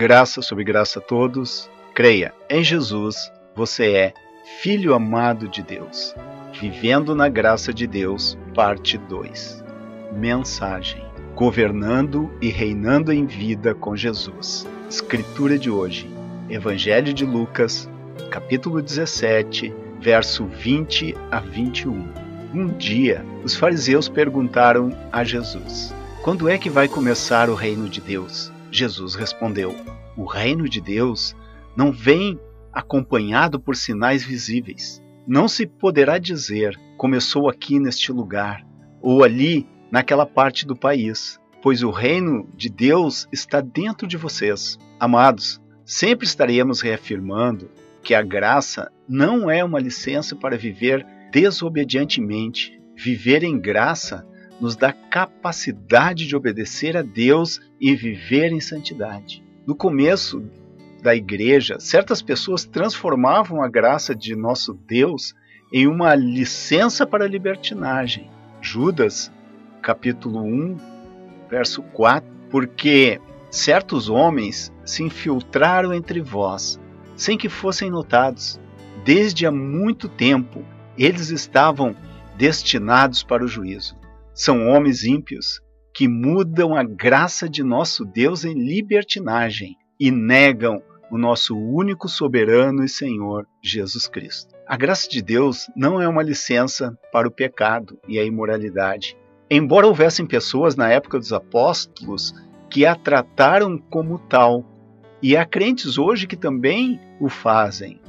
Graça sobre graça a todos. Creia em Jesus, você é filho amado de Deus. Vivendo na graça de Deus, parte 2. Mensagem: Governando e reinando em vida com Jesus. Escritura de hoje: Evangelho de Lucas, capítulo 17, verso 20 a 21. Um dia, os fariseus perguntaram a Jesus: Quando é que vai começar o reino de Deus? Jesus respondeu: O reino de Deus não vem acompanhado por sinais visíveis. Não se poderá dizer começou aqui neste lugar ou ali naquela parte do país, pois o reino de Deus está dentro de vocês. Amados, sempre estaremos reafirmando que a graça não é uma licença para viver desobedientemente. Viver em graça nos dá capacidade de obedecer a Deus e viver em santidade. No começo da igreja, certas pessoas transformavam a graça de nosso Deus em uma licença para libertinagem. Judas, capítulo 1, verso 4, porque certos homens se infiltraram entre vós, sem que fossem notados. Desde há muito tempo, eles estavam destinados para o juízo. São homens ímpios que mudam a graça de nosso Deus em libertinagem e negam o nosso único soberano e Senhor Jesus Cristo. A graça de Deus não é uma licença para o pecado e a imoralidade. Embora houvessem pessoas na época dos apóstolos que a trataram como tal, e há crentes hoje que também o fazem,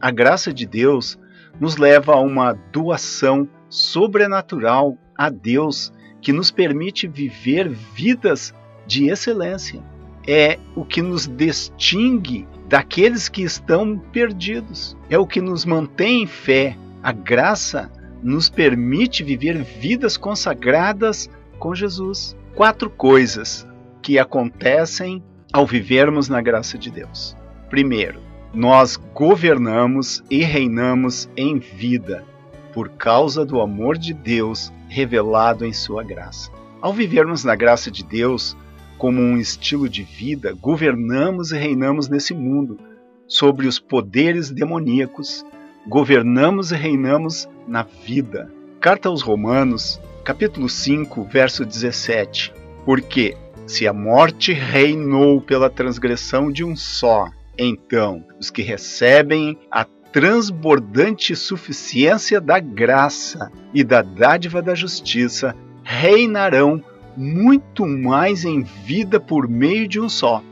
a graça de Deus nos leva a uma doação sobrenatural a Deus que nos permite viver vidas de excelência é o que nos distingue daqueles que estão perdidos. É o que nos mantém em fé. A graça nos permite viver vidas consagradas com Jesus. Quatro coisas que acontecem ao vivermos na graça de Deus. Primeiro, nós governamos e reinamos em vida por causa do amor de Deus revelado em Sua graça. Ao vivermos na graça de Deus, como um estilo de vida, governamos e reinamos nesse mundo sobre os poderes demoníacos, governamos e reinamos na vida. Carta aos Romanos, capítulo 5, verso 17. Porque se a morte reinou pela transgressão de um só, então os que recebem a transbordante suficiência da graça e da dádiva da justiça reinarão muito mais em vida por meio de um só,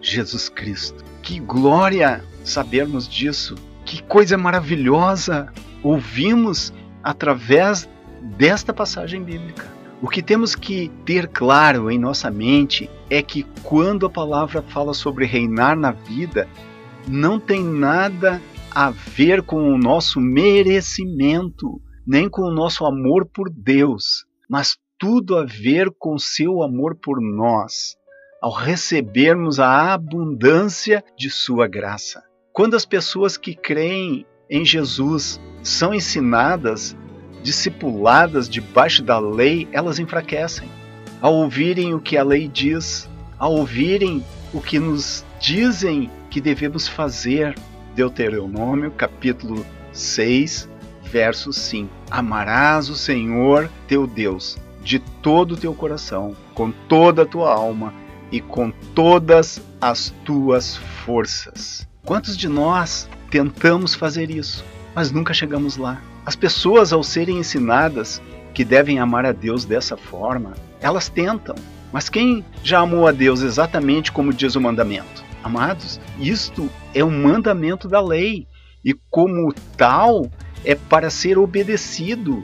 Jesus Cristo. Que glória sabermos disso! Que coisa maravilhosa ouvimos através desta passagem bíblica. O que temos que ter claro em nossa mente é que quando a palavra fala sobre reinar na vida, não tem nada a ver com o nosso merecimento, nem com o nosso amor por Deus, mas tudo a ver com seu amor por nós, ao recebermos a abundância de sua graça. Quando as pessoas que creem em Jesus são ensinadas, discipuladas debaixo da lei, elas enfraquecem. Ao ouvirem o que a lei diz, ao ouvirem o que nos dizem que devemos fazer, Deuteronômio capítulo 6, verso 5. Amarás o Senhor teu Deus de todo o teu coração, com toda a tua alma e com todas as tuas forças. Quantos de nós tentamos fazer isso, mas nunca chegamos lá? As pessoas, ao serem ensinadas que devem amar a Deus dessa forma, elas tentam. Mas quem já amou a Deus exatamente como diz o mandamento? Amados, isto é um mandamento da lei e, como tal, é para ser obedecido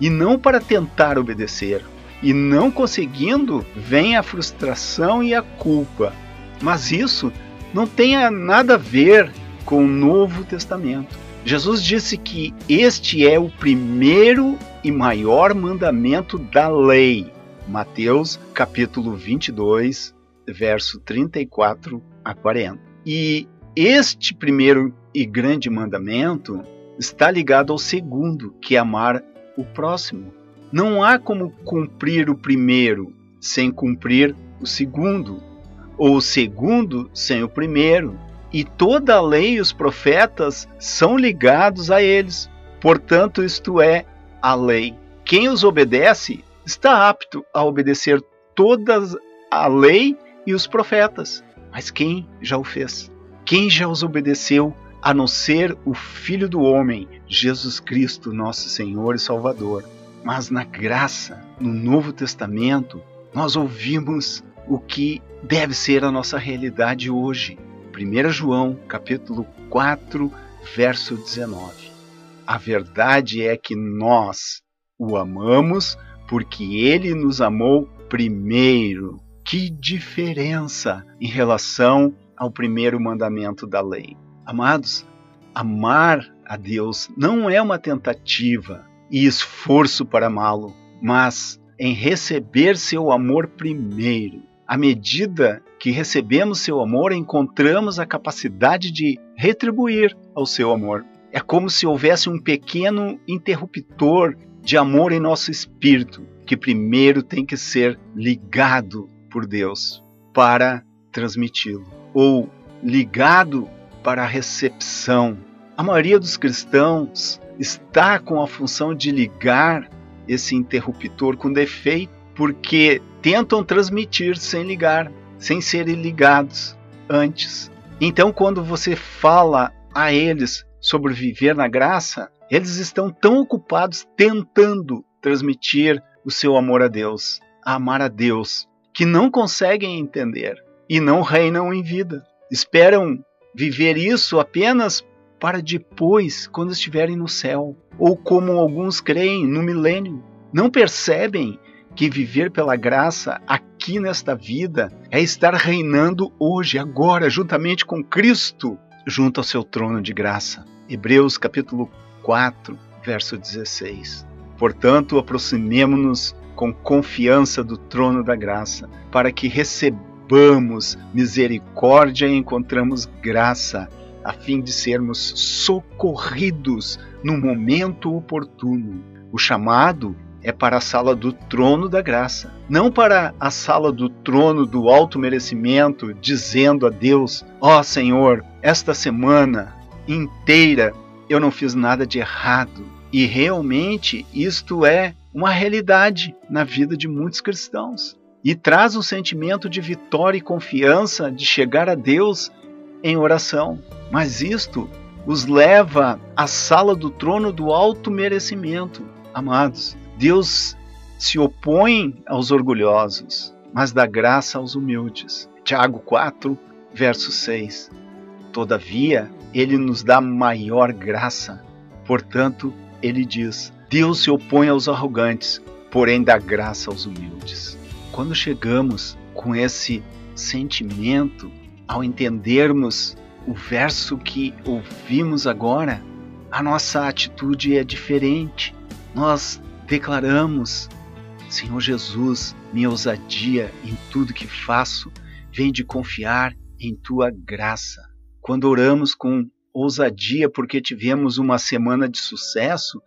e não para tentar obedecer. E não conseguindo, vem a frustração e a culpa. Mas isso não tem nada a ver com o Novo Testamento. Jesus disse que este é o primeiro e maior mandamento da lei. Mateus capítulo 22, verso 34 a 40. E este primeiro e grande mandamento está ligado ao segundo, que é amar o próximo. Não há como cumprir o primeiro sem cumprir o segundo. ou o segundo sem o primeiro. E toda a lei e os profetas são ligados a eles. Portanto, isto é a lei. Quem os obedece está apto a obedecer toda a lei e os profetas. Mas quem já o fez? Quem já os obedeceu a não ser o Filho do Homem, Jesus Cristo, nosso Senhor e Salvador? Mas na graça, no Novo Testamento, nós ouvimos o que deve ser a nossa realidade hoje. 1 João, capítulo 4, verso 19. A verdade é que nós o amamos porque ele nos amou primeiro. Que diferença em relação ao primeiro mandamento da lei. Amados, amar a Deus não é uma tentativa e esforço para amá-lo, mas em receber seu amor primeiro. À medida que recebemos seu amor, encontramos a capacidade de retribuir ao seu amor. É como se houvesse um pequeno interruptor de amor em nosso espírito, que primeiro tem que ser ligado por Deus para transmiti-lo, ou ligado para a recepção. A maioria dos cristãos está com a função de ligar esse interruptor com defeito, porque tentam transmitir sem ligar, sem serem ligados antes. Então, quando você fala a eles sobre viver na graça, eles estão tão ocupados tentando transmitir o seu amor a Deus, a amar a Deus, que não conseguem entender e não reinam em vida. Esperam viver isso apenas para depois, quando estiverem no céu, ou como alguns creem, no milênio. Não percebem que viver pela graça aqui nesta vida é estar reinando hoje, agora, juntamente com Cristo, junto ao seu trono de graça. Hebreus capítulo 4, verso 16. Portanto, aproximemo-nos com confiança do trono da graça, para que recebamos misericórdia e encontramos graça a fim de sermos socorridos no momento oportuno. O chamado é para a sala do trono da graça, não para a sala do trono do alto merecimento, dizendo a Deus: Ó oh, Senhor, esta semana inteira eu não fiz nada de errado. E realmente isto é uma realidade na vida de muitos cristãos. E traz um sentimento de vitória e confiança de chegar a Deus em oração. Mas isto os leva à sala do trono do alto merecimento. Amados, Deus se opõe aos orgulhosos, mas dá graça aos humildes. Tiago 4, verso 6. Todavia, ele nos dá maior graça. Portanto, ele diz: Deus se opõe aos arrogantes, porém dá graça aos humildes. Quando chegamos com esse sentimento ao entendermos o verso que ouvimos agora, a nossa atitude é diferente. Nós declaramos: Senhor Jesus, minha ousadia em tudo que faço vem de confiar em tua graça. Quando oramos com ousadia porque tivemos uma semana de sucesso,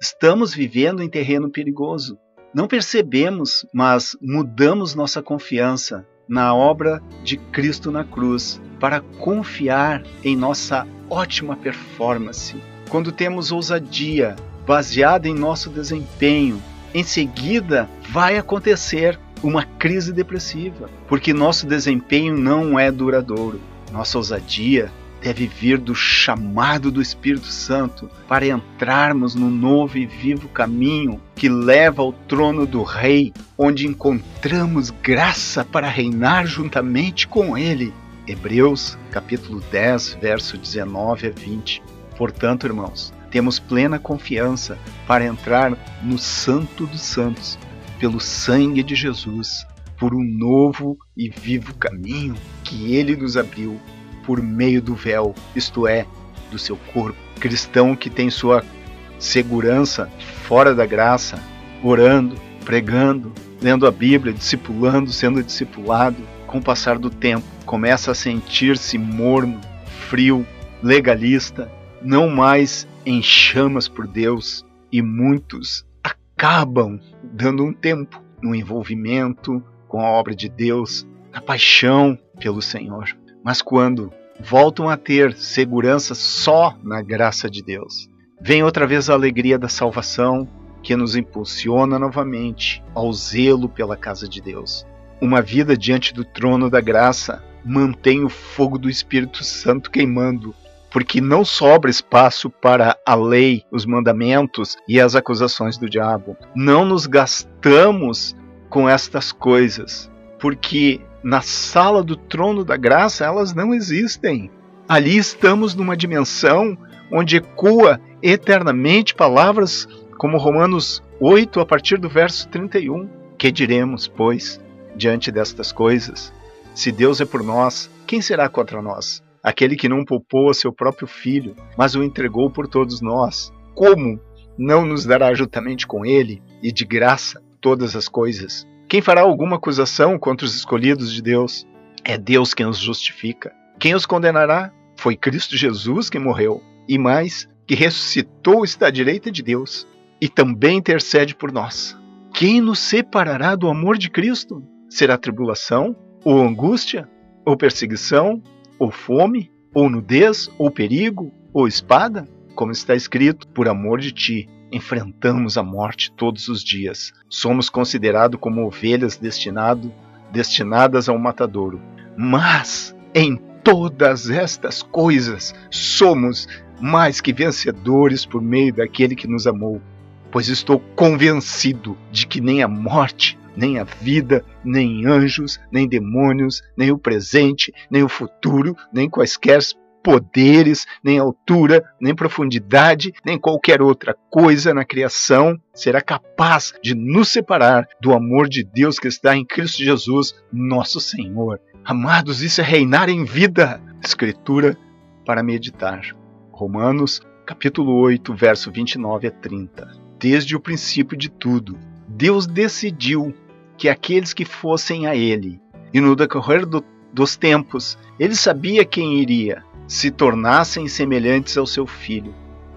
estamos vivendo em terreno perigoso. Não percebemos, mas mudamos nossa confiança na obra de Cristo na cruz, para confiar em nossa ótima performance. Quando temos ousadia baseada em nosso desempenho, em seguida vai acontecer uma crise depressiva, porque nosso desempenho não é duradouro. Nossa ousadia deve vir do chamado do Espírito Santo para entrarmos no novo e vivo caminho que leva ao trono do Rei, onde encontramos graça para reinar juntamente com Ele. Hebreus capítulo 10, verso 19 a 20. Portanto, irmãos, temos plena confiança para entrar no Santo dos Santos, pelo sangue de Jesus, por um novo e vivo caminho que Ele nos abriu por meio do véu, isto é, do seu corpo. Cristão que tem sua segurança fora da graça, orando, pregando, lendo a Bíblia, discipulando, sendo discipulado, com o passar do tempo, começa a sentir-se morno, frio, legalista, não mais em chamas por Deus, e muitos acabam dando um tempo no envolvimento com a obra de Deus, na paixão pelo Senhor. Mas quando voltam a ter segurança só na graça de Deus, vem outra vez a alegria da salvação que nos impulsiona novamente ao zelo pela casa de Deus. Uma vida diante do trono da graça mantém o fogo do Espírito Santo queimando, porque não sobra espaço para a lei, os mandamentos e as acusações do diabo. Não nos gastamos com estas coisas, porque na sala do trono da graça elas não existem. Ali estamos numa dimensão onde ecoa eternamente palavras como Romanos 8, a partir do verso 31. Que diremos, pois, diante destas coisas? Se Deus é por nós, quem será contra nós? Aquele que não poupou a seu próprio filho, mas o entregou por todos nós. Como não nos dará juntamente com ele e de graça todas as coisas? Quem fará alguma acusação contra os escolhidos de Deus? É Deus quem os justifica. Quem os condenará? Foi Cristo Jesus que morreu, e mais, que ressuscitou está à direita de Deus, e também intercede por nós. Quem nos separará do amor de Cristo? Será tribulação, ou angústia, ou perseguição, ou fome, ou nudez, ou perigo, ou espada? Como está escrito, por amor de ti, enfrentamos a morte todos os dias. Somos considerados como ovelhas destinado, destinadas ao matadouro. Mas em todas estas coisas somos mais que vencedores por meio daquele que nos amou. Pois estou convencido de que nem a morte, nem a vida, nem anjos, nem demônios, nem o presente, nem o futuro, nem quaisquer poderes, nem altura, nem profundidade, nem qualquer outra coisa na criação será capaz de nos separar do amor de Deus que está em Cristo Jesus, nosso Senhor. Amados, isso é reinar em vida. Escritura para meditar. Romanos, capítulo 8, verso 29 a 30. Desde o princípio de tudo, Deus decidiu que aqueles que fossem a ele, e no decorrer do, dos tempos, ele sabia quem iria, se tornassem semelhantes ao seu filho,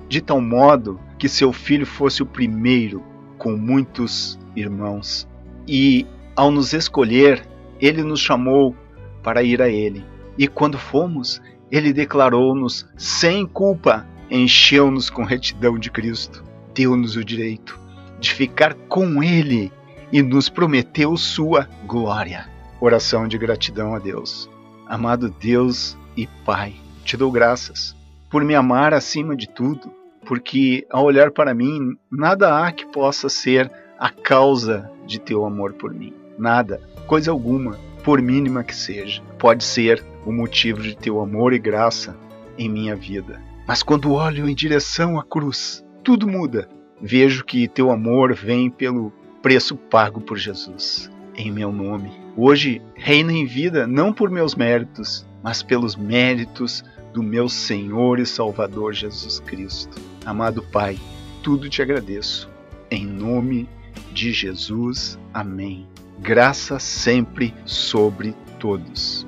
de tal modo que seu filho fosse o primeiro com muitos irmãos. E, ao nos escolher, ele nos chamou para ir a ele. E quando fomos, ele declarou-nos sem culpa, encheu-nos com retidão de Cristo, deu-nos o direito de ficar com ele e nos prometeu sua glória. Oração de gratidão a Deus. Amado Deus e Pai, te dou graças por me amar acima de tudo, porque ao olhar para mim, nada há que possa ser a causa de teu amor por mim. Nada, coisa alguma, por mínima que seja, pode ser o motivo de teu amor e graça em minha vida. Mas quando olho em direção à cruz, tudo muda. Vejo que teu amor vem pelo preço pago por Jesus em meu nome. Hoje reino em vida não por meus méritos, mas pelos méritos do meu Senhor e Salvador Jesus Cristo. Amado Pai, tudo te agradeço. Em nome de Jesus. Amém. Graça sempre sobre todos.